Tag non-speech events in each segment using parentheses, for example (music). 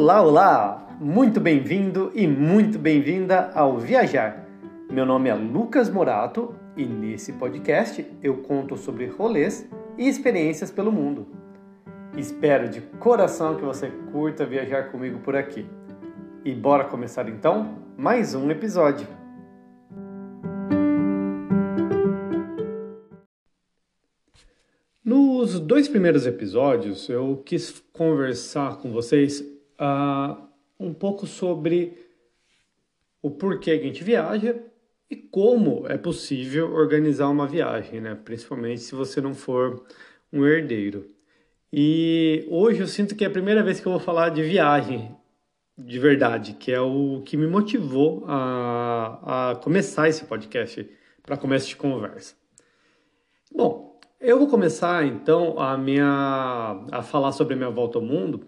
Olá, olá! Muito bem-vindo e muito bem-vinda ao Viajar. Meu nome é Lucas Morato e nesse podcast eu conto sobre rolês e experiências pelo mundo. Espero de coração que você curta viajar comigo por aqui. E bora começar então mais um episódio. Nos dois primeiros episódios eu quis conversar com vocês uh, um pouco sobre o porquê que a gente viaja e como é possível organizar uma viagem, né? principalmente se você não for um herdeiro. E hoje eu sinto que é a primeira vez que eu vou falar de viagem de verdade, que é o que me motivou a, a começar esse podcast para começo de conversa. Bom, eu vou começar então a minha a falar sobre a minha volta ao mundo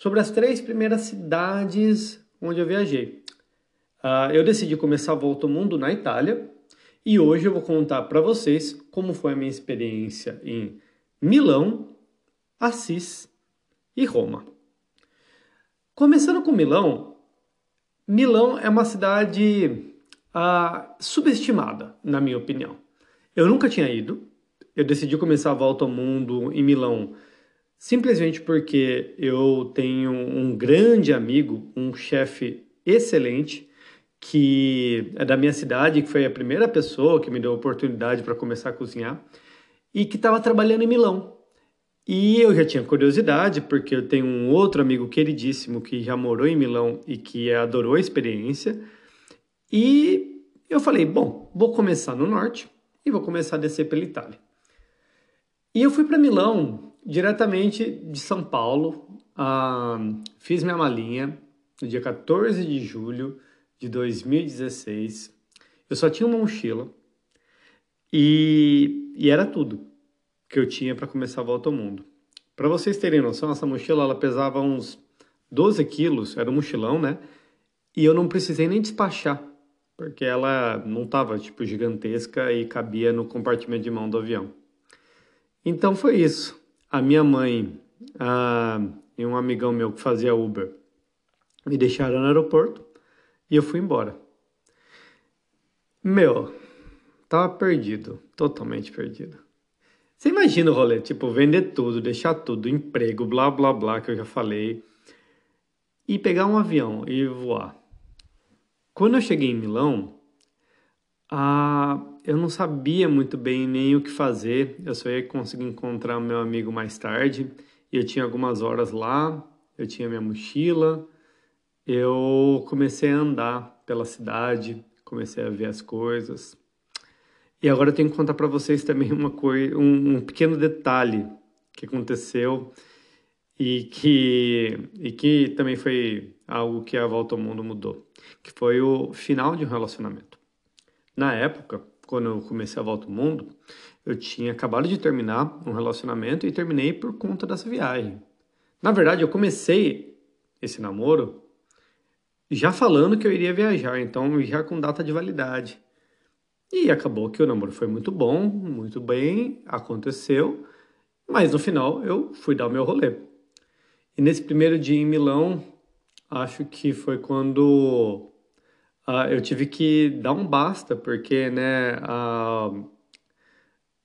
sobre as três primeiras cidades onde eu viajei. Uh, eu decidi começar a volta ao mundo na Itália e hoje eu vou contar para vocês como foi a minha experiência em Milão, Assis e Roma. Começando com Milão, Milão é uma cidade uh, subestimada, na minha opinião. Eu nunca tinha ido, eu decidi começar a volta ao mundo em Milão simplesmente porque eu tenho um grande amigo, um chefe excelente, que é da minha cidade, que foi a primeira pessoa que me deu a oportunidade para começar a cozinhar, e que estava trabalhando em Milão. E eu já tinha curiosidade, porque eu tenho um outro amigo queridíssimo que já morou em Milão e que adorou a experiência. E eu falei: bom, vou começar no norte e vou começar a descer pela Itália. E eu fui para Milão diretamente de São Paulo. Fiz minha malinha no dia 14 de julho de 2016. Eu só tinha uma mochila e, e era tudo que eu tinha para começar a volta ao mundo. Para vocês terem noção, essa mochila ela pesava uns 12 quilos, era um mochilão, né? E eu não precisei nem despachar, porque ela não estava tipo gigantesca e cabia no compartimento de mão do avião. Então foi isso a minha mãe a, e um amigão meu que fazia Uber me deixaram no aeroporto e eu fui embora. Meu, tava perdido, totalmente perdido. Você imagina o rolê, tipo, vender tudo, deixar tudo, emprego, blá blá blá, que eu já falei, e pegar um avião e voar. Quando eu cheguei em Milão, a, eu não sabia muito bem nem o que fazer, eu só ia conseguir encontrar o meu amigo mais tarde. E eu tinha algumas horas lá, eu tinha minha mochila, eu comecei a andar pela cidade, comecei a ver as coisas. E agora eu tenho que contar para vocês também uma coisa, um, um, pequeno detalhe que aconteceu e que, e que também foi algo que a volta ao mundo mudou, que foi o final de um relacionamento. Na época, quando eu comecei a volta ao mundo, eu tinha acabado de terminar um relacionamento e terminei por conta dessa viagem. Na verdade, eu comecei esse namoro já falando que eu iria viajar, então já com data de validade. E acabou que o namoro foi muito bom, muito bem, aconteceu, mas no final eu fui dar o meu rolê. E nesse primeiro dia em Milão, acho que foi quando uh, eu tive que dar um basta, porque, né,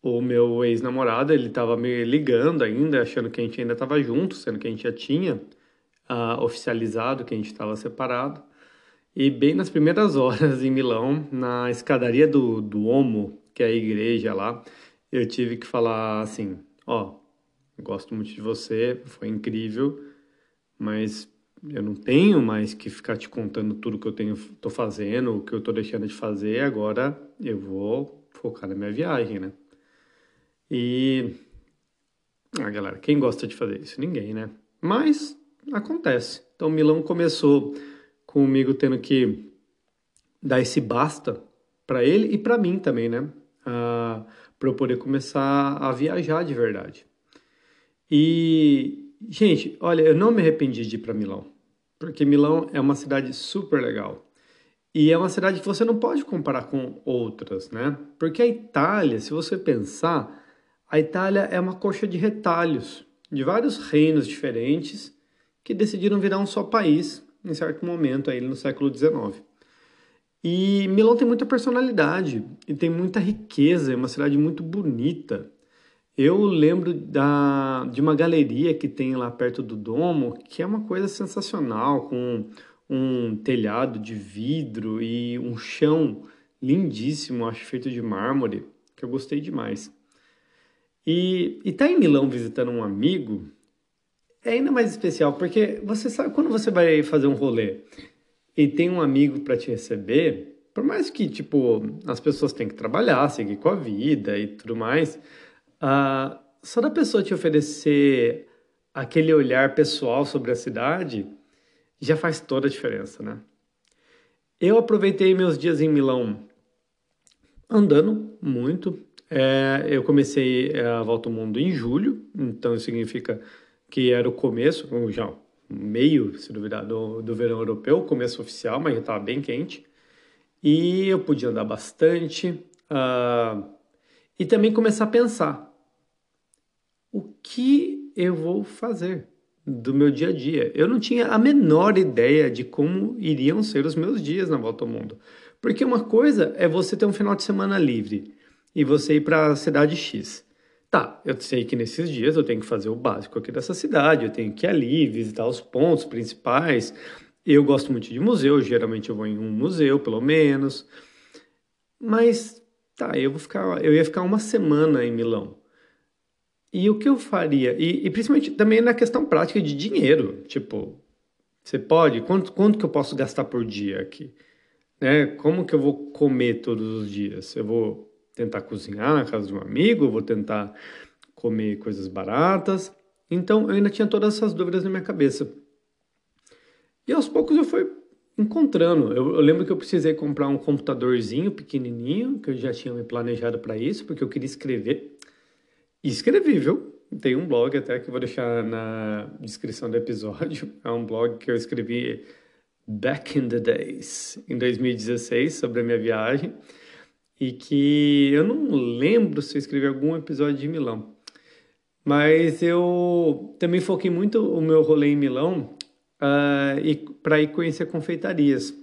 o meu ex-namorado, ele estava me ligando ainda, achando que a gente ainda estava junto, sendo que a gente já tinha uh, oficializado que a gente estava separado. E bem nas primeiras (laughs) horas em Milão, na escadaria do, do que é a igreja lá, eu tive que falar assim, ó, oh, gosto muito de você, foi incrível, mas eu não tenho mais que ficar te contando tudo que eu tenho, tô fazendo, o que eu tô deixando de fazer, agora eu vou focar na minha viagem, né? E ah, galera, quem gosta de fazer isso? Ninguém, né? Mas acontece. Então Milão começou comigo tendo que dar esse basta para ele e para mim também, né? Ah, para eu poder começar a viajar de verdade. E gente, olha, eu não me arrependi de ir para Milão porque Milão é uma cidade super legal. E é uma cidade que você não pode comparar com outras, né? Porque a Itália, se você pensar, a Itália é uma coxa de retalhos de vários reinos diferentes que decidiram virar um só país em certo momento aí no século XIX. E Milão tem muita personalidade e tem muita riqueza, é uma cidade muito bonita. Eu lembro da, de uma galeria que tem lá perto do Domo, que é uma coisa sensacional, com um telhado de vidro e um chão lindíssimo, acho feito de mármore, que eu gostei demais. E estar tá em Milão visitando um amigo é ainda mais especial, porque você sabe, quando você vai fazer um rolê e tem um amigo para te receber, por mais que, tipo, as pessoas têm que trabalhar, seguir com a vida e tudo mais, uh, só da pessoa te oferecer aquele olhar pessoal sobre a cidade já faz toda a diferença, né? Eu aproveitei meus dias em Milão andando muito. É, eu comecei a volta ao mundo em julho, então isso significa que era o começo, já meio, se duvidar, do, do verão europeu, começo oficial, mas já estava bem quente. E eu podia andar bastante uh, e também começar a pensar o que eu vou fazer do meu dia a dia. Eu não tinha a menor ideia de como iriam ser os meus dias na volta ao mundo. Porque uma coisa é você ter um final de semana livre e você ir para a cidade X. Tá, eu sei que nesses dias eu tenho que fazer o básico aqui dessa cidade, eu tenho que ir ali, visitar os pontos principais. Eu gosto muito de museu, geralmente eu vou em um museu, pelo menos. Mas tá, eu vou ficar, eu ia ficar uma semana em Milão. E o que eu faria? E, e, principalmente também na questão prática de dinheiro. Tipo, você pode? Quanto, quanto que eu posso gastar por dia aqui? Né? Como que eu vou comer todos os dias? Eu vou tentar cozinhar na casa de um amigo? vou tentar comer coisas baratas? Então, eu ainda tinha todas essas dúvidas na minha cabeça. E aos poucos eu fui encontrando. Eu, eu, lembro que eu precisei comprar um computadorzinho pequenininho, que eu já tinha me planejado para isso, porque eu queria escrever. E escrevi, viu? Tem um blog até que eu vou deixar na descrição do episódio. (laughs) É um blog que eu escrevi back in the days, em 2016, sobre a minha viagem. E que eu não lembro se eu escrevi algum episódio de Milão. Mas eu também foquei muito o meu rolê em Milão uh, para ir conhecer confeitarias.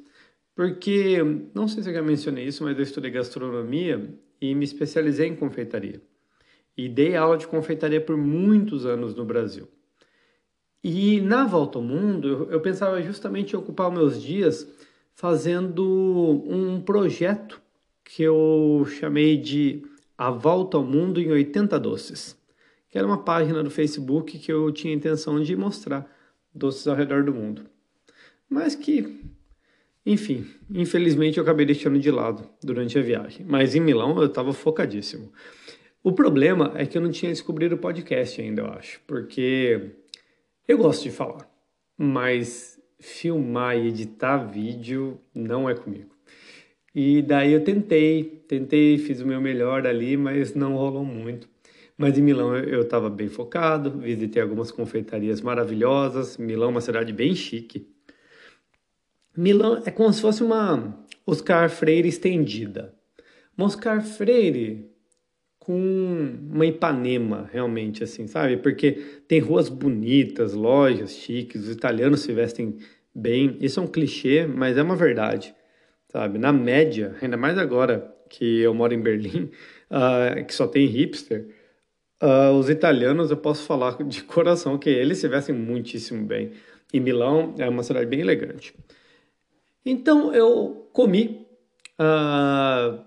Porque, não sei se eu já mencionei isso, mas eu estudei gastronomia e me especializei em confeitaria e dei aula de confeitaria por muitos anos no Brasil. E na volta ao mundo, eu, pensava justamente em ocupar meus dias fazendo um projeto que eu chamei de A Volta ao Mundo em 80 Doces, que era uma página do Facebook que eu tinha intenção de mostrar doces ao redor do mundo. Mas que, enfim, infelizmente eu acabei deixando de lado durante a viagem. Mas em Milão eu estava focadíssimo. O problema é que eu não tinha descobrido o podcast ainda, eu acho, porque eu gosto de falar, mas filmar e editar vídeo não é comigo. E daí eu tentei, tentei, fiz o meu melhor ali, mas não rolou muito. Mas em Milão eu estava bem focado, visitei algumas confeitarias maravilhosas. Milão é uma cidade bem chique. Milão é como se fosse uma Oscar Freire estendida. Uma Oscar Freire com uma Ipanema, realmente, assim, sabe? Porque tem ruas bonitas, lojas chiques, os italianos se vestem bem. Isso é um clichê, mas é uma verdade, sabe? Na média, ainda mais agora que eu moro em Berlim, uh, (laughs) que só tem hipster, uh, os italianos, eu posso falar de coração que eles se vestem muitíssimo bem. E Milão é uma cidade bem elegante. Então eu comi, uh,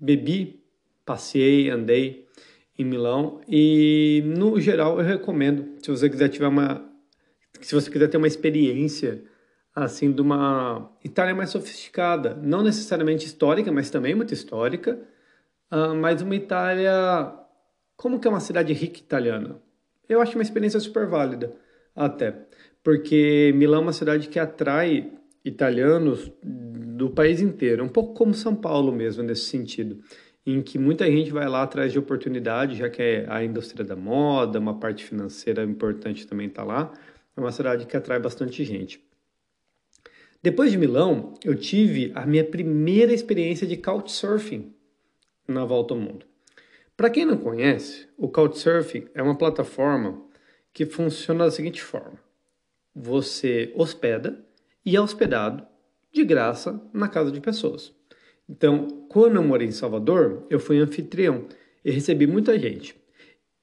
bebi passei, andei em Milão e no geral eu recomendo, se você quiser tiver uma se você quiser ter uma experiência assim de uma Itália mais sofisticada, não necessariamente histórica, mas também muito histórica, uh, mas uma Itália como que é uma cidade rica italiana. Eu acho uma experiência super válida até, porque Milão é uma cidade que atrai italianos do país inteiro, um pouco como São Paulo mesmo nesse sentido em que muita gente vai lá atrás de oportunidade, já que é a indústria da moda, uma parte financeira importante também está lá. É uma cidade que atrai bastante gente. Depois de Milão, eu tive a minha primeira experiência de couchsurfing na volta ao mundo. Para quem não conhece, o couchsurfing é uma plataforma que funciona da seguinte forma: você hospeda e é hospedado de graça na casa de pessoas. Então, quando eu morei em Salvador, eu fui anfitrião e recebi muita gente.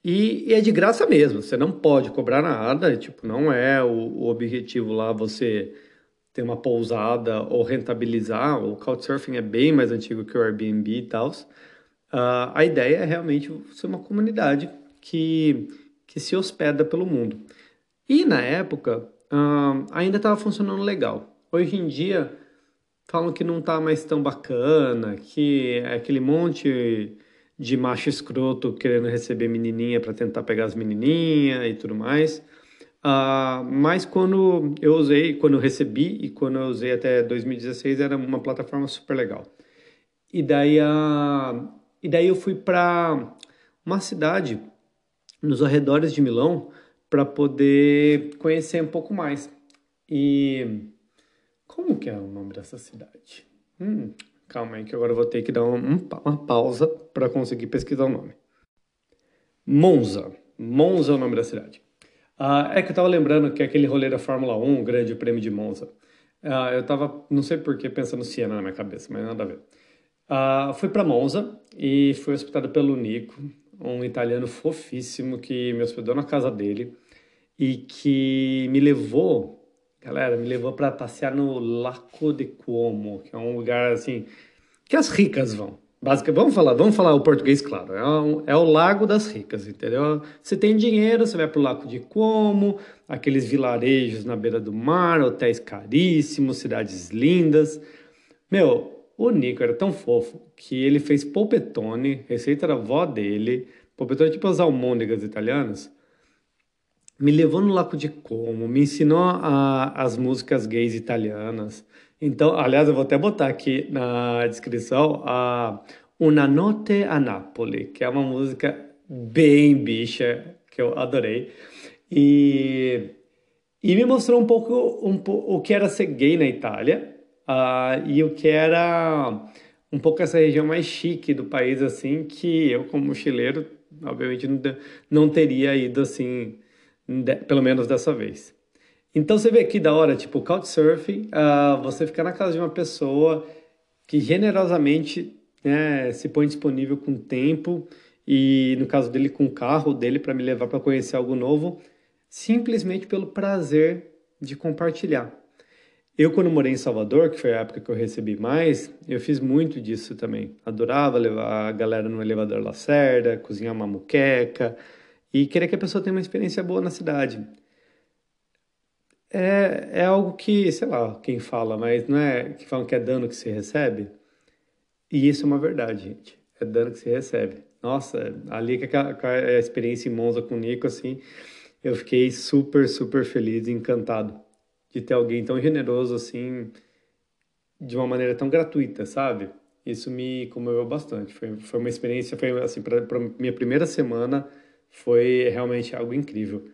E, e, é de graça mesmo, você não pode cobrar nada, tipo, não é o, o, objetivo lá você ter uma pousada ou rentabilizar, o Couchsurfing é bem mais antigo que o Airbnb e tal. Uh, a ideia é realmente ser uma comunidade que, que se hospeda pelo mundo. E na época, uh, ainda estava funcionando legal. Hoje em dia, falam que não está mais tão bacana, que é aquele monte de macho escroto querendo receber menininha para tentar pegar as menininhas e tudo mais. Uh, mas quando eu usei, quando eu recebi e quando eu usei até 2016 era uma plataforma super legal. E daí, uh, e daí eu fui para uma cidade nos arredores de Milão para poder conhecer um pouco mais. E como que é o nome dessa cidade? Hum, Calma aí que agora eu vou ter que dar um, uma pausa para conseguir pesquisar o nome. Monza. Monza é o nome da cidade. Ah, é que eu estava lembrando que aquele rolê da Fórmula 1, o grande prêmio de Monza. Ah, eu estava, não sei por que, pensando Siena na minha cabeça, mas nada a ver. Ah, fui para Monza e fui hospedado pelo Nico, um italiano fofíssimo que me hospedou na casa dele e que me levou Galera, me levou para passear no Lago de Como, que é um lugar assim que as ricas vão. Basicamente, vamos falar, vamos falar o português claro. É, um, é o Lago das Ricas, entendeu? Você tem dinheiro, você vai pro Lago de Como, aqueles vilarejos na beira do mar, hotéis caríssimos, cidades lindas. Meu, o Nico era tão fofo que ele fez polpetone, receita da avó dele. Polpetone tipo as almôndegas italianas me levou no Lago de Como, me ensinou a, as músicas gays italianas. Então, aliás, eu vou até botar aqui na descrição a Una Notte a Napoli, que é uma música bem bicha, que eu adorei. E, e me mostrou um pouco um, o que era ser gay na Itália uh, e o que era um pouco essa região mais chique do país, assim, que eu, como mochileiro, obviamente não, teria ido assim de, pelo menos dessa vez. Então você vê que da hora, tipo, Couchsurfing, uh, você ficar na casa de uma pessoa que generosamente né, se põe disponível com tempo e, no caso dele, com o carro dele para me levar para conhecer algo novo, simplesmente pelo prazer de compartilhar. Eu, quando morei em Salvador, que foi a época que eu recebi mais, eu fiz muito disso também. Adorava levar a galera no elevador Lacerda, cozinhar uma muqueca, e querer que a pessoa tenha uma experiência boa na cidade. É, é algo que, sei lá, quem fala, mas não é que falam que é dano que se recebe. E isso é uma verdade, gente. É dano que se recebe. Nossa, ali com a, com a experiência em Monza com o Nico, assim, eu fiquei super, super feliz e encantado de ter alguém tão generoso assim, de uma maneira tão gratuita, sabe? Isso me comoveu bastante. Foi, foi uma experiência, foi assim, para minha primeira semana foi realmente algo incrível.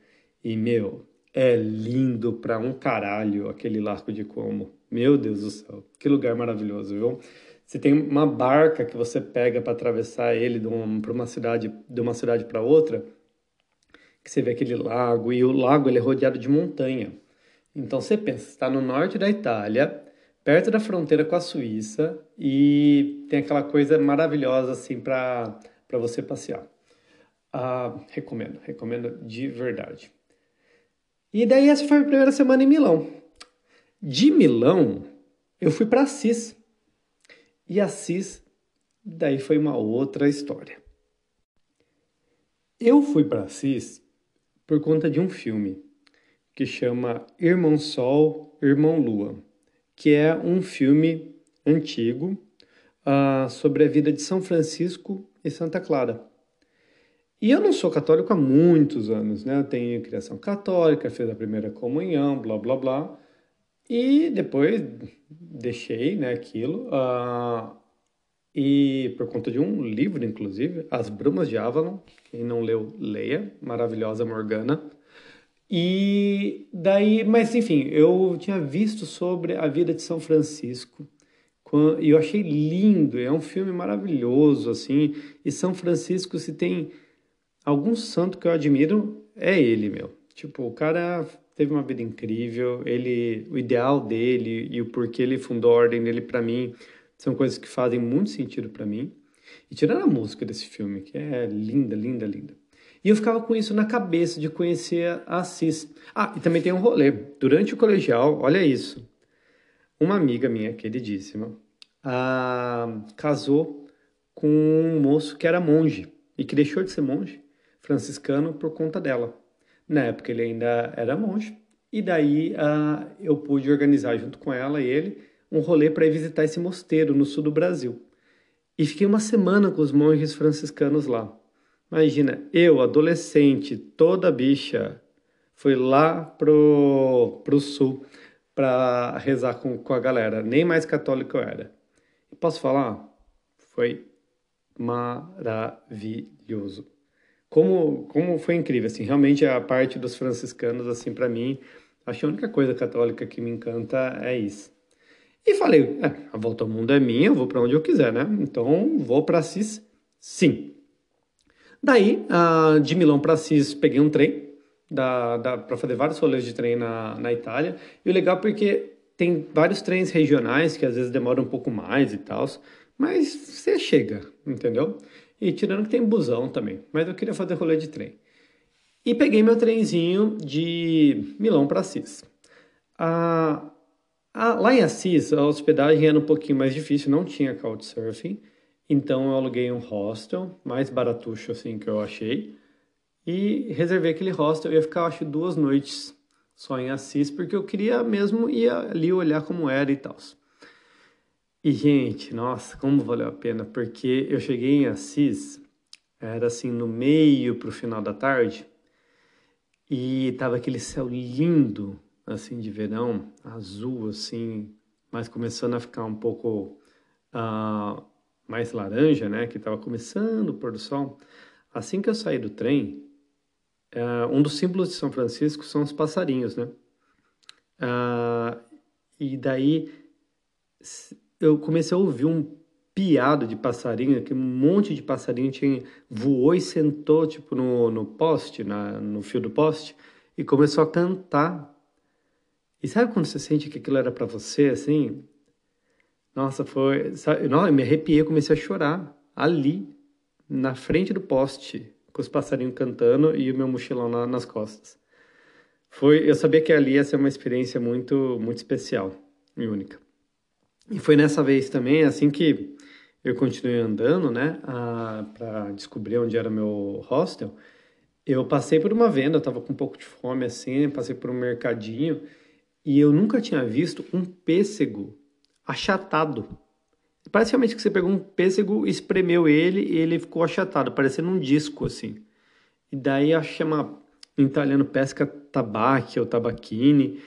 E, meu, é lindo pra um caralho aquele Largo de Como. Meu Deus do céu, que lugar maravilhoso, viu? Você tem uma barca que você pega para atravessar ele de uma, pra uma cidade, de uma cidade para outra, que você vê aquele lago, e o lago ele é rodeado de montanha. Então você pensa, está no norte da Itália, perto da fronteira com a Suíça, e tem aquela coisa maravilhosa assim para você passear. Ah, recomendo, recomendo de verdade. E daí essa foi a primeira semana em Milão. De Milão, eu fui para Assis. E Assis, daí foi uma outra história. Eu fui para Assis por conta de um filme que chama Irmão Sol, Irmão Lua, que é um filme antigo uh, sobre a vida de São Francisco e Santa Clara. E eu não sou católico há muitos anos, né? Eu tenho criação católica, fiz a primeira comunhão, blá blá blá. E depois deixei né, aquilo. Uh, e por conta de um livro, inclusive, As Brumas de Avalon. Quem não leu, leia. Maravilhosa Morgana. E daí, mas enfim, eu tinha visto sobre a vida de São Francisco. E eu achei lindo, é um filme maravilhoso, assim. E São Francisco se tem algum santo que eu admiro é ele, meu. Tipo, o cara teve uma vida incrível. Ele, o ideal dele e o porquê ele fundou a ordem dele para mim são coisas que fazem muito sentido para mim. E tirando a música desse filme, que é linda, linda, linda. E eu ficava com isso na cabeça de conhecer a Assis. Ah, e também tem um rolê. Durante o colegial, olha isso. Uma amiga minha, queridíssima, ah, casou com um moço que era monge e que deixou de ser monge franciscano por conta dela. Na época ele ainda era monge e daí ah, eu pude organizar junto com ela e ele um rolê para ir visitar esse mosteiro no sul do Brasil. E fiquei uma semana com os monges franciscanos lá. Imagina, eu, adolescente, toda bicha, fui lá pro, pro sul para rezar com, com a galera. Nem mais católico eu era. E posso falar? Foi maravilhoso. Como, como foi incrível, assim, realmente a parte dos franciscanos, assim, para mim, acho que a única coisa católica que me encanta é isso. E falei, é, a volta ao mundo é minha, eu vou para onde eu quiser, né? Então, vou para Assis, sim. Daí, uh, de Milão para Assis, peguei um trem para fazer vários rolês de trem na, na Itália. E o legal é porque tem vários trens regionais que às vezes demoram um pouco mais e tal, mas você chega, entendeu? E tirando que tem busão também, mas eu queria fazer rolê de trem. E peguei meu trenzinho de Milão para Assis. Ah, lá em Assis, a hospedagem era um pouquinho mais difícil, não tinha couchsurfing. Então eu aluguei um hostel, mais baratucho assim que eu achei, e reservei aquele hostel. Eu ia ficar, acho, duas noites só em Assis, porque eu queria mesmo ir ali olhar como era e tal. E, gente, nossa, como valeu a pena, porque eu cheguei em Assis, era assim, no meio pro final da tarde, e tava aquele céu lindo, assim, de verão, azul, assim, mas começando a ficar um pouco. Uh, mais laranja, né, que estava começando o pôr do sol, assim que eu saí do trem, uh, um dos símbolos de São Francisco são os passarinhos, né? Uh, e daí eu comecei a ouvir um piado de passarinho, que um monte de passarinho tinha, voou e sentou tipo no, no poste, na, no fio do poste, e começou a cantar. E sabe quando você sente que aquilo era para você, assim? Nossa, foi. Não, eu me arrepiei, comecei a chorar ali, na frente do poste, com os passarinhos cantando e o meu mochilão na, nas costas. Foi, eu sabia que ali ia ser uma experiência muito, muito especial e única. E foi nessa vez também, assim que eu continuei andando, né, para descobrir onde era meu hostel, eu passei por uma venda, eu tava com um pouco de fome assim, passei por um mercadinho e eu nunca tinha visto um pêssego achatado. Parece realmente que você pegou um pêssego, espremeu ele e ele ficou achatado, parecendo um disco assim. E daí a chama em italiano pesca tabaque ou tabaquine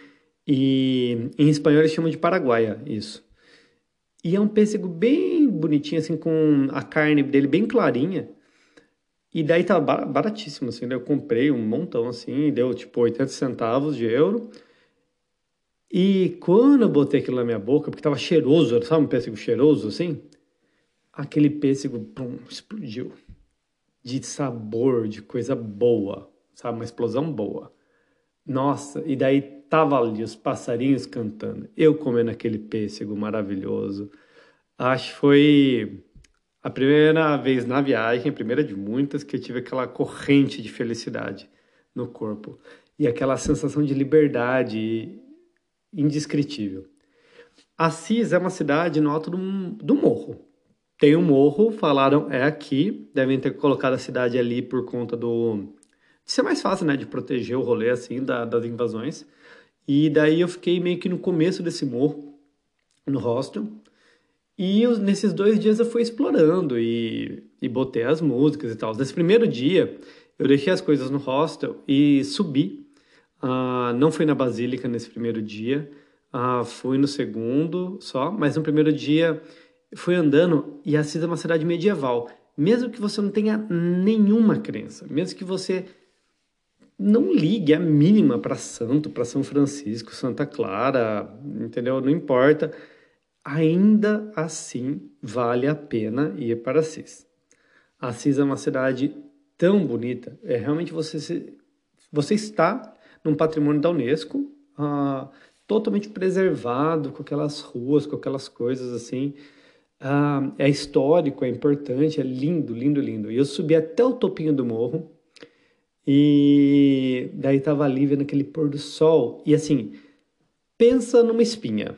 e em espanhol eles chamam de paraguaia isso. E é um pêssego bem bonitinho assim com a carne dele bem clarinha. E daí tá baratíssimo assim, eu comprei um montão assim, deu tipo 80 centavos de euro. E quando eu botei aquilo na minha boca, porque tava cheiroso, sabe um pêssego cheiroso assim? Aquele pêssego, pum, explodiu. De sabor, de coisa boa, sabe? Uma explosão boa. Nossa, e daí tava ali os passarinhos cantando, eu comendo aquele pêssego maravilhoso. Acho que foi a primeira vez na viagem, a primeira de muitas, que eu tive aquela corrente de felicidade no corpo. E aquela sensação de liberdade indescritível. Assis é uma cidade no alto do, do morro. Tem um morro, falaram é aqui, devem ter colocado a cidade ali por conta do de ser mais fácil, né, de proteger o rolê assim da, das invasões. E daí eu fiquei meio que no começo desse morro, no hostel. E eu, nesses dois dias eu fui explorando e, e botei as músicas e tal. Nesse primeiro dia, eu deixei as coisas no hostel e subi Uh, não fui na Basílica nesse primeiro dia, uh, fui no segundo só, mas no primeiro dia fui andando e Assis é uma cidade medieval. Mesmo que você não tenha nenhuma crença, mesmo que você não ligue a mínima para santo, para São Francisco, Santa Clara, entendeu? Não importa. Ainda assim vale a pena ir para Assis. Assis é uma cidade tão bonita, é realmente você se, você está num patrimônio da Unesco, ah, totalmente preservado, com aquelas ruas, com aquelas coisas assim. Ah, é histórico, é importante, é lindo, lindo, lindo. E eu subi até o topinho do morro e daí tava ali vendo aquele pôr do sol. E assim, pensa numa espinha.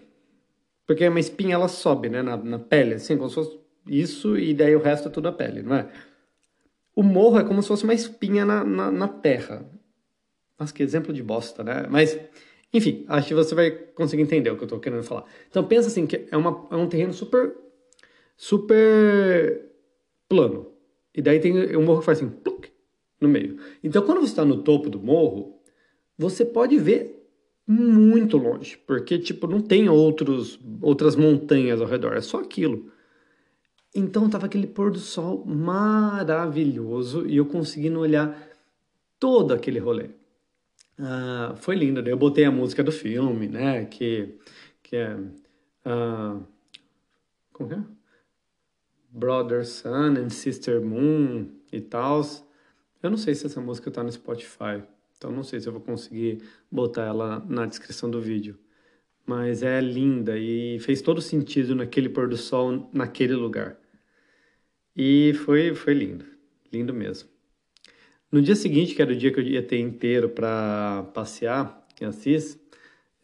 Porque uma espinha ela sobe, né, na, na pele, assim, como se fosse isso, e daí o resto é tudo a pele, não é? O morro é como se fosse uma espinha na, na, na terra. Nossa, que exemplo de bosta, né? Mas, enfim, acho que você vai conseguir entender o que eu tô querendo falar. Então, pensa assim, que é, uma, é um terreno super, super plano. E daí tem um morro que faz assim, pluc, no meio. Então, quando você está no topo do morro, você pode ver muito longe, porque tipo não tem outros outras montanhas ao redor, é só aquilo. Então tava aquele pôr do sol maravilhoso e eu conseguindo olhar todo aquele rolê. Ah, foi lindo, eu botei a música do filme, né, que que é uh, como é? Brother Sun and Sister Moon e tal. Eu não sei se essa música tá no Spotify, então não sei se eu vou conseguir botar ela na descrição do vídeo. Mas é linda e fez todo sentido naquele pôr do sol, naquele lugar. E foi, foi lindo, lindo mesmo. No dia seguinte, que era o dia que eu ia ter inteiro para passear em Assis,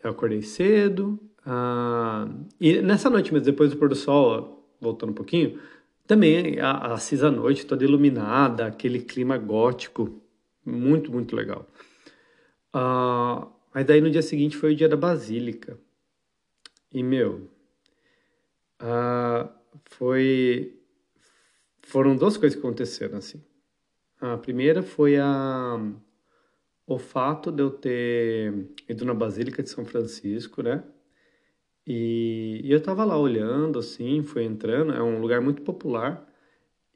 eu acordei cedo. Ah, e nessa noite, mas depois do pôr do sol, voltando um pouquinho, também a, Assis à noite, toda iluminada, aquele clima gótico, muito, muito legal. Uh, mas daí no dia seguinte foi o dia da Basílica. E, meu, uh, foi... Foram duas coisas que aconteceram, assim. A primeira foi a, o fato de eu ter ido na Basílica de São Francisco, né? E, e eu tava lá olhando, assim, foi entrando, é um lugar muito popular.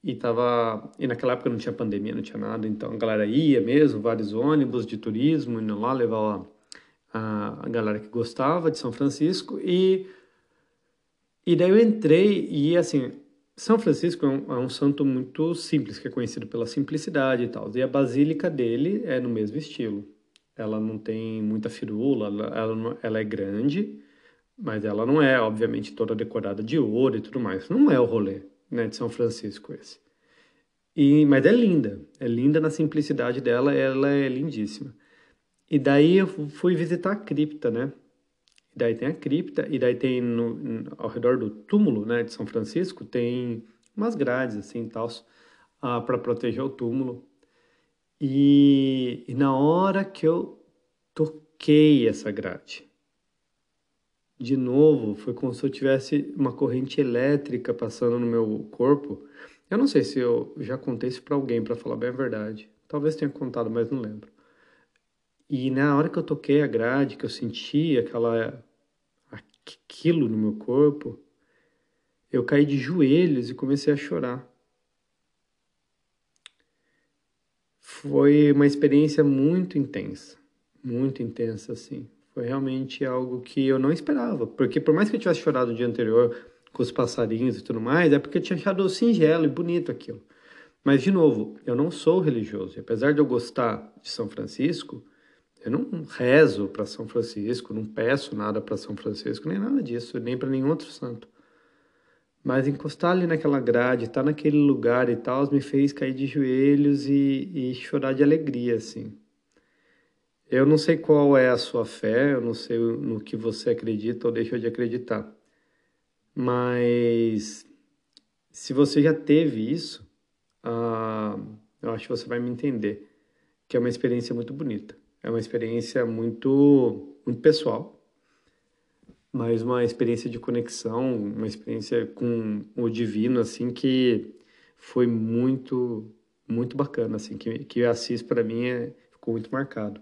E tava. E naquela época não tinha pandemia, não tinha nada, então a galera ia mesmo, vários ônibus de turismo, indo lá levar a, a galera que gostava de São Francisco. E, e daí eu entrei e assim, São Francisco é um, é um, santo muito simples, que é conhecido pela simplicidade e tal. E a basílica dele é no mesmo estilo. Ela não tem muita firula, ela, ela, ela é grande, mas ela não é, obviamente, toda decorada de ouro e tudo mais. Não é o rolê né, de São Francisco esse. E, mas é linda, é linda na simplicidade dela, ela é lindíssima. E daí eu fui visitar a cripta, né? Daí tem a cripta, e daí tem no, ao redor do túmulo, né, de São Francisco, tem umas grades assim, tal, ah, para proteger o túmulo. E, e na hora que eu toquei essa grade, de novo, foi como se eu tivesse uma corrente elétrica passando no meu corpo. Eu não sei se eu já contei isso para alguém, para falar bem a verdade. Talvez tenha contado, mas não lembro. E na hora que eu toquei a grade, que eu senti aquela aquilo no meu corpo, eu caí de joelhos e comecei a chorar. Foi uma experiência muito intensa, muito intensa assim. Foi realmente algo que eu não esperava, porque por mais que eu tivesse chorado no dia anterior com os passarinhos e tudo mais, é porque eu tinha achado singelo e bonito aquilo. Mas, de novo, eu não sou religioso. E apesar de eu gostar de São Francisco, eu não rezo para São Francisco, não peço nada para São Francisco, nem nada disso, nem para nenhum outro santo. Mas encostar ali naquela grade, estar tá naquele lugar e tal, me fez cair de joelhos e, e chorar de alegria, assim. Eu não sei qual é a sua fé, eu não sei no que você acredita ou deixa de acreditar. Mas se você já teve isso, uh, eu acho que você vai me entender que é uma experiência muito bonita. É uma experiência muito, muito pessoal, mas uma experiência de conexão, uma experiência com o divino, assim, que foi muito, muito bacana, assim, que, que Assis para mim é, ficou muito marcado.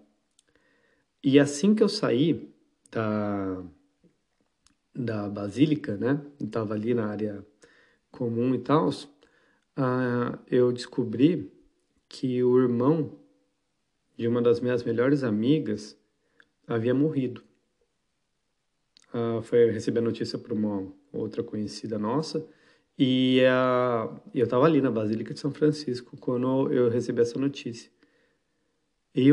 E assim que eu saí da, da Basílica, né? Estava ali na área comum e tal, uh, eu descobri que o irmão de uma das minhas melhores amigas havia morrido. Uh, foi receber a notícia por uma outra conhecida nossa e eu estava ali na Basílica de São Francisco quando eu recebi essa notícia. E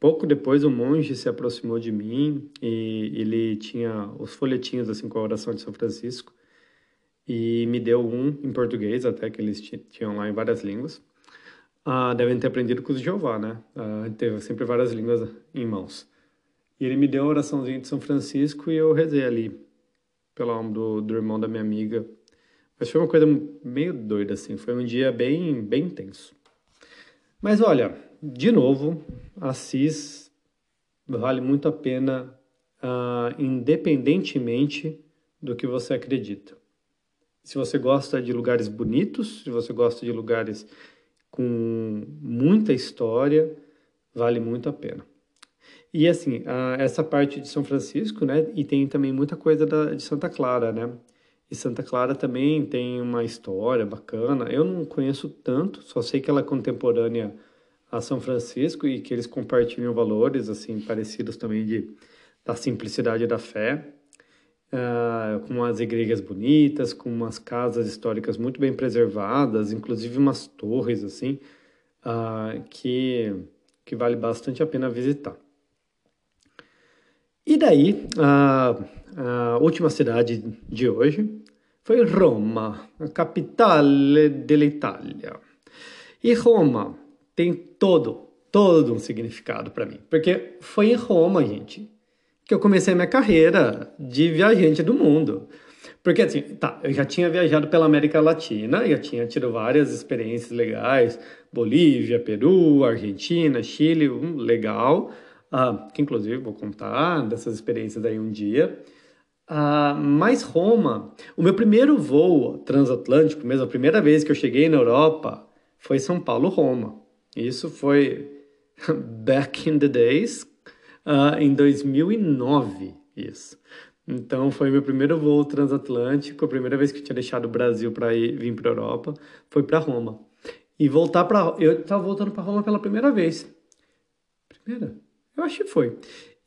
pouco depois um monge se aproximou de mim e ele tinha os folhetinhos assim com a oração de São Francisco e me deu um em português até que eles tinham lá em várias línguas. Ah, devem ter aprendido com os Jeová, né? Ah, teve sempre várias línguas em mãos. E ele me deu a oraçãozinha de São Francisco e eu rezei ali pelo nome do, do irmão da minha amiga. Mas foi uma coisa meio doida assim, foi um dia bem bem intenso. Mas olha, de novo, Assis vale muito a pena, uh, independentemente do que você acredita. Se você gosta de lugares bonitos, se você gosta de lugares com muita história, vale muito a pena. E assim, uh, essa parte de São Francisco, né? E tem também muita coisa da, de Santa Clara, né? E Santa Clara também tem uma história bacana. Eu não conheço tanto, só sei que ela é contemporânea a São Francisco e que eles compartilham valores assim parecidos também de da simplicidade da fé, uh, com umas igrejas bonitas, com umas casas históricas muito bem preservadas, inclusive umas torres assim uh, que que vale bastante a pena visitar. E daí a, a última cidade de hoje foi Roma, a capitale dell'Italia. E Roma tem todo, todo um significado para mim. Porque foi em Roma, gente, que eu comecei minha carreira de viajante do mundo. Porque assim, tá, eu já tinha viajado pela América Latina, já tinha tido várias experiências legais, Bolívia, Peru, Argentina, Chile, um, legal, uh, que inclusive vou contar dessas experiências aí um dia. Uh, mas Roma, o meu primeiro voo transatlântico, mesmo a primeira vez que eu cheguei na Europa, foi São Paulo-Roma. Isso foi (laughs) back in the days, uh, em 2009, isso. Então foi meu primeiro voo transatlântico, a primeira vez que eu tinha deixado o Brasil para vir para Europa, foi para Roma. E voltar para eu estava voltando para Roma pela primeira vez. Primeira? Eu acho que foi.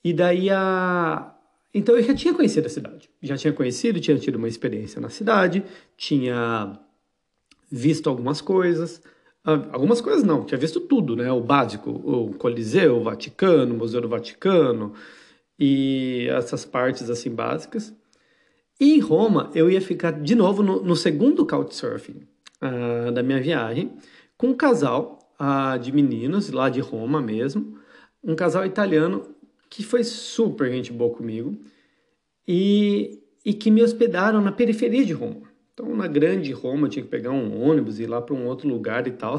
E daí a então eu já tinha conhecido a cidade. Já tinha conhecido, tinha tido uma experiência na cidade, tinha visto algumas coisas, algumas coisas não, tinha visto tudo, né? O básico, o Coliseu, o Vaticano, o Museu do Vaticano e essas partes assim básicas. E em Roma eu ia ficar de novo no, no segundo couchsurfing uh, da minha viagem com um casal uh, de meninos lá de Roma mesmo, um casal italiano que foi super gente boa comigo e, e que me hospedaram na periferia de Roma. Então, na grande Roma, eu tinha que pegar um ônibus e ir lá para um outro lugar e tal.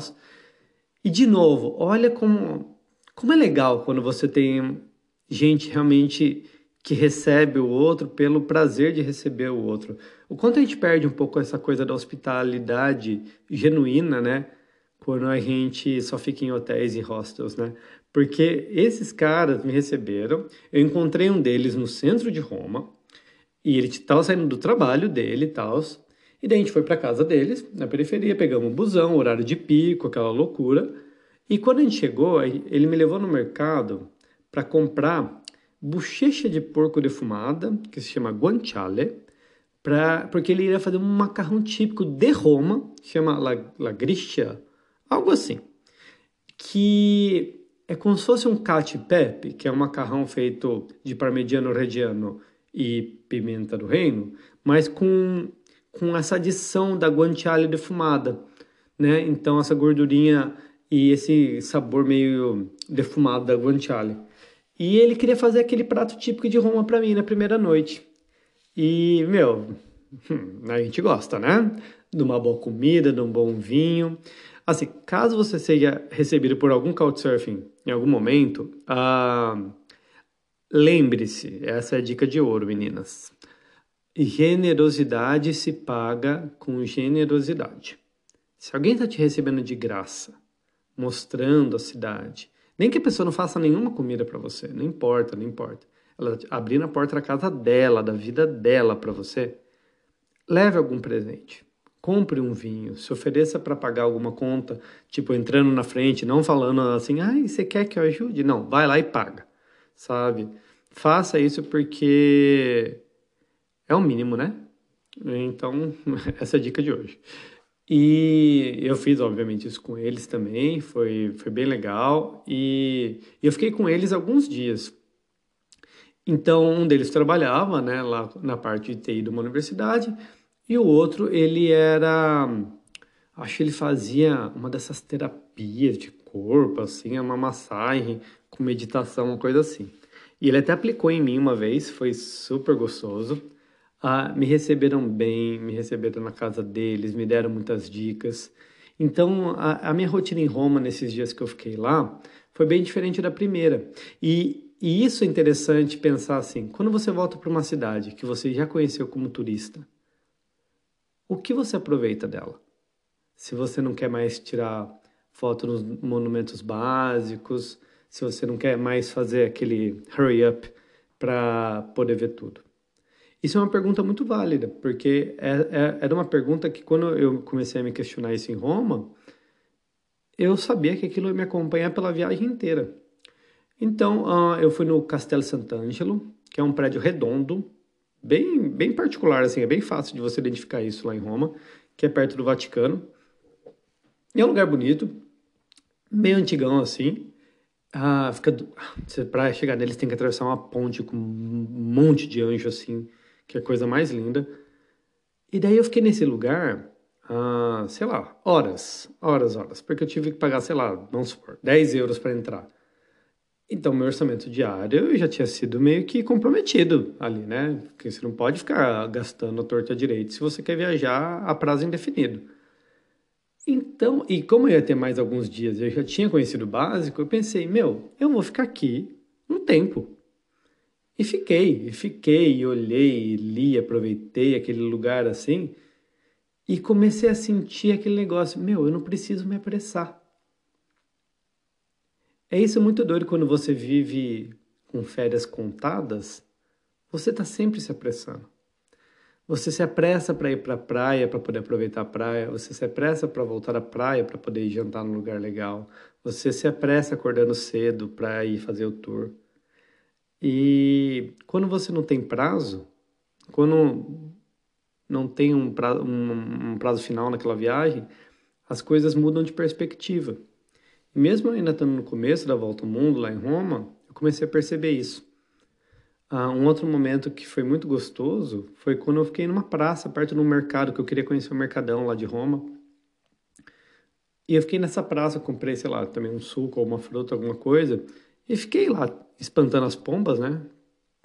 E, de novo, olha como, como é legal quando você tem gente realmente que recebe o outro pelo prazer de receber o outro. O quanto a gente perde um pouco essa coisa da hospitalidade genuína, né? Quando a gente só fica em hotéis e hostels, né? Porque esses caras me receberam, eu encontrei um deles no centro de Roma, e ele estava saindo do trabalho dele e tal, e daí a gente foi para casa deles, na periferia, pegamos um busão, horário de pico, aquela loucura. E quando a gente chegou, ele me levou no mercado para comprar bochecha de porco defumada, que se chama guanciale, pra, porque ele iria fazer um macarrão típico de Roma, chama la, la griscia, algo assim, que é como se fosse um cacio pepe, que é um macarrão feito de parmigiano reggiano e pimenta do reino, mas com com essa adição da guanciale defumada, né? Então essa gordurinha e esse sabor meio defumado da guanciale. E ele queria fazer aquele prato típico de Roma para mim na primeira noite. E, meu, (laughs) a gente gosta, né? De uma boa comida, de um bom vinho. Assim, caso você seja recebido por algum couchsurfing em algum momento, ah, lembre-se, essa é a dica de ouro, meninas. Generosidade se paga com generosidade. Se alguém está te recebendo de graça, mostrando a cidade, nem que a pessoa não faça nenhuma comida para você, não importa, não importa. Ela tá abrindo a porta da casa dela, da vida dela para você, leve algum presente. Compre um vinho, se ofereça para pagar alguma conta, tipo entrando na frente, não falando assim, ah, você quer que eu ajude? Não, vai lá e paga, sabe? Faça isso porque é o mínimo, né? Então, (laughs) essa é a dica de hoje. E eu fiz, obviamente, isso com eles também, foi, foi bem legal. E eu fiquei com eles alguns dias. Então, um deles trabalhava né, lá na parte de TI de uma universidade, e o outro, ele era. Acho que ele fazia uma dessas terapias de corpo, assim, uma massagem com meditação, uma coisa assim. E ele até aplicou em mim uma vez, foi super gostoso. Ah, me receberam bem, me receberam na casa deles, me deram muitas dicas. Então, a, a, minha rotina em Roma, nesses dias que eu fiquei lá, foi bem diferente da primeira. E, e isso é interessante pensar assim: quando você volta para uma cidade que você já conheceu como turista, o que você aproveita dela? Se você não quer mais tirar foto nos monumentos básicos, se você não quer mais fazer aquele hurry up para poder ver tudo. Isso é uma pergunta muito válida, porque é, é, era uma pergunta que quando eu comecei a me questionar isso em Roma, eu sabia que aquilo ia me acompanhar pela viagem inteira. Então, uh, eu fui no Castelo Sant'Angelo, que é um prédio redondo, bem, bem particular, assim, é bem fácil de você identificar isso lá em Roma, que é perto do Vaticano. E é um lugar bonito, meio antigão assim, ah, fica. Pra chegar neles tem que atravessar uma ponte com um monte de anjo, assim, que é a coisa mais linda. E daí eu fiquei nesse lugar, ah, sei lá, horas, horas, horas, porque eu tive que pagar, sei lá, vamos supor, 10 euros para entrar. Então, meu orçamento diário já tinha sido meio que comprometido ali, né? Porque você não pode ficar gastando a torta direito se você quer viajar a prazo indefinido. Então, e como eu ia ter mais alguns dias, eu já tinha conhecido o básico, eu pensei, meu, eu vou ficar aqui um tempo. E fiquei, e fiquei, e olhei, e li, aproveitei aquele lugar assim, e comecei a sentir aquele negócio, meu, eu não preciso me apressar. É isso muito doido quando você vive com férias contadas, você está sempre se apressando. Você se apressa para ir para a praia para poder aproveitar a praia, você se apressa para voltar à praia para poder ir jantar num lugar legal, você se apressa acordando cedo para ir fazer o tour. E quando você não tem prazo, quando não tem um prazo, um, um prazo final naquela viagem, as coisas mudam de perspectiva. Mesmo ainda estando no começo da volta ao mundo lá em Roma, eu comecei a perceber isso. Ah, um outro momento que foi muito gostoso foi quando eu fiquei numa praça perto de um mercado, que eu queria conhecer o Mercadão lá de Roma. E eu fiquei nessa praça, comprei, sei lá, também um suco ou uma fruta, alguma coisa, e fiquei lá espantando as pombas, né?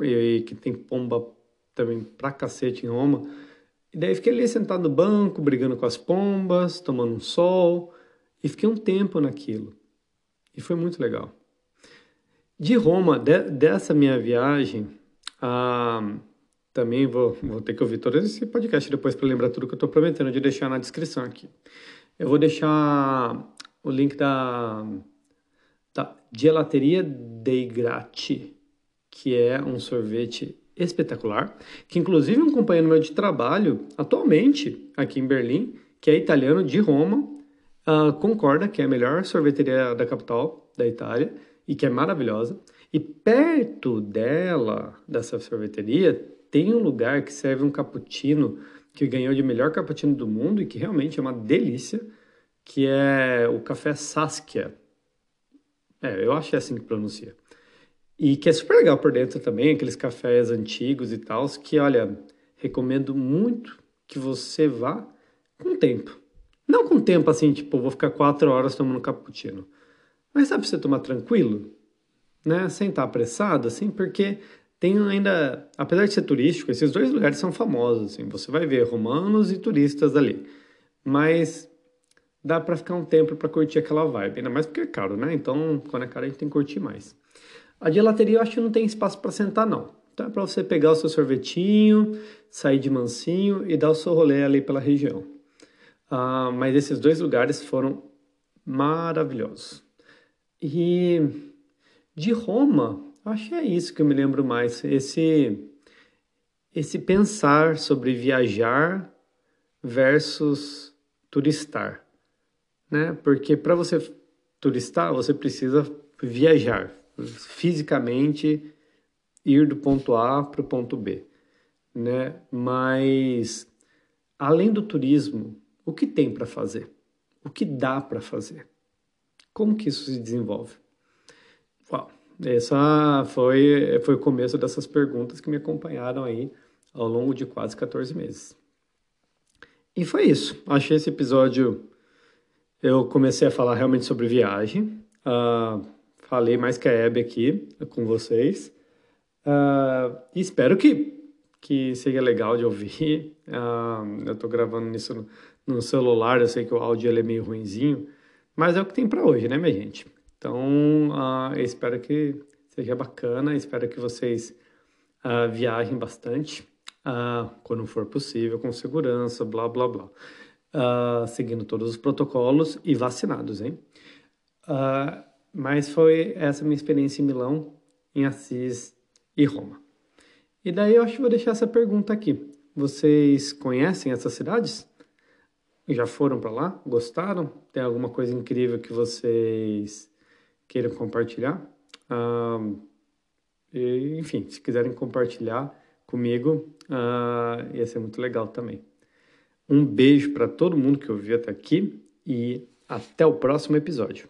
E, e que tem pomba também pra cacete em Roma. E daí fiquei ali sentado no banco, brigando com as pombas, tomando um sol, e fiquei um tempo naquilo. E foi muito legal. De Roma, de, dessa minha viagem, ah, também vou, vou ter que ouvir todo esse podcast depois para lembrar tudo que eu estou prometendo de deixar na descrição aqui. Eu vou deixar o link da, da Gelateria dei Grati, que é um sorvete espetacular, que inclusive um companheiro meu de trabalho, atualmente aqui em Berlim, que é italiano de Roma, uh, concorda que é a melhor sorveteria da capital da Itália e que é maravilhosa. E perto dela, dessa sorveteria, tem um lugar que serve um cappuccino que ganhou de melhor cappuccino do mundo e que realmente é uma delícia, que é o café Saskia. É, eu acho que é assim que pronuncia. E que é super legal por dentro também, aqueles cafés antigos e tal, que, olha, recomendo muito que você vá com tempo. Não com tempo assim, tipo, vou ficar quatro horas tomando cappuccino. Mas sabe você tomar tranquilo, né? Sem estar apressado, assim, porque tem ainda, apesar de ser turístico, esses dois lugares são famosos, assim, você vai ver romanos e turistas ali. Mas dá para ficar um tempo para curtir aquela vibe, ainda mais porque é caro, né? Então, quando é caro, a gente tem que curtir mais. A gelateria eu acho que não tem espaço para sentar, não. Então é para você pegar o seu sorvetinho, sair de mansinho e dar o seu rolê ali pela região. Ah, mas esses dois lugares foram maravilhosos. E de Roma, acho que é isso que eu me lembro mais, esse esse pensar sobre viajar versus turistar, né? Porque para você turistar, você precisa viajar fisicamente, ir do ponto A para o ponto B, né? Mas além do turismo, O que tem para fazer? O que dá para fazer? Como que isso se desenvolve? Uau, essa foi, foi o começo dessas perguntas que me acompanharam aí ao longo de quase 14 meses. E foi isso. Achei esse episódio. Eu comecei a falar realmente sobre viagem. Uh, falei mais que a Hebe aqui com vocês. Uh, espero que, que seja legal de ouvir. Uh, eu estou gravando isso no, no, celular, eu sei que o áudio ele é meio ruinzinho, mas é o que tem para hoje, né, minha gente? Então, eu espero que seja bacana, espero que vocês viajem bastante, quando for possível, com segurança, blá, blá, blá. Seguindo todos os protocolos e vacinados, hein? mas foi essa minha experiência em Milão, em Assis e Roma. E daí eu acho que vou deixar essa pergunta aqui. Vocês conhecem essas cidades? Já foram para lá? Gostaram? Tem alguma coisa incrível que vocês queiram compartilhar? Uh, enfim, se quiserem compartilhar comigo, uh, ia ser muito legal também. Um beijo para todo mundo que ouviu até aqui e até o próximo episódio.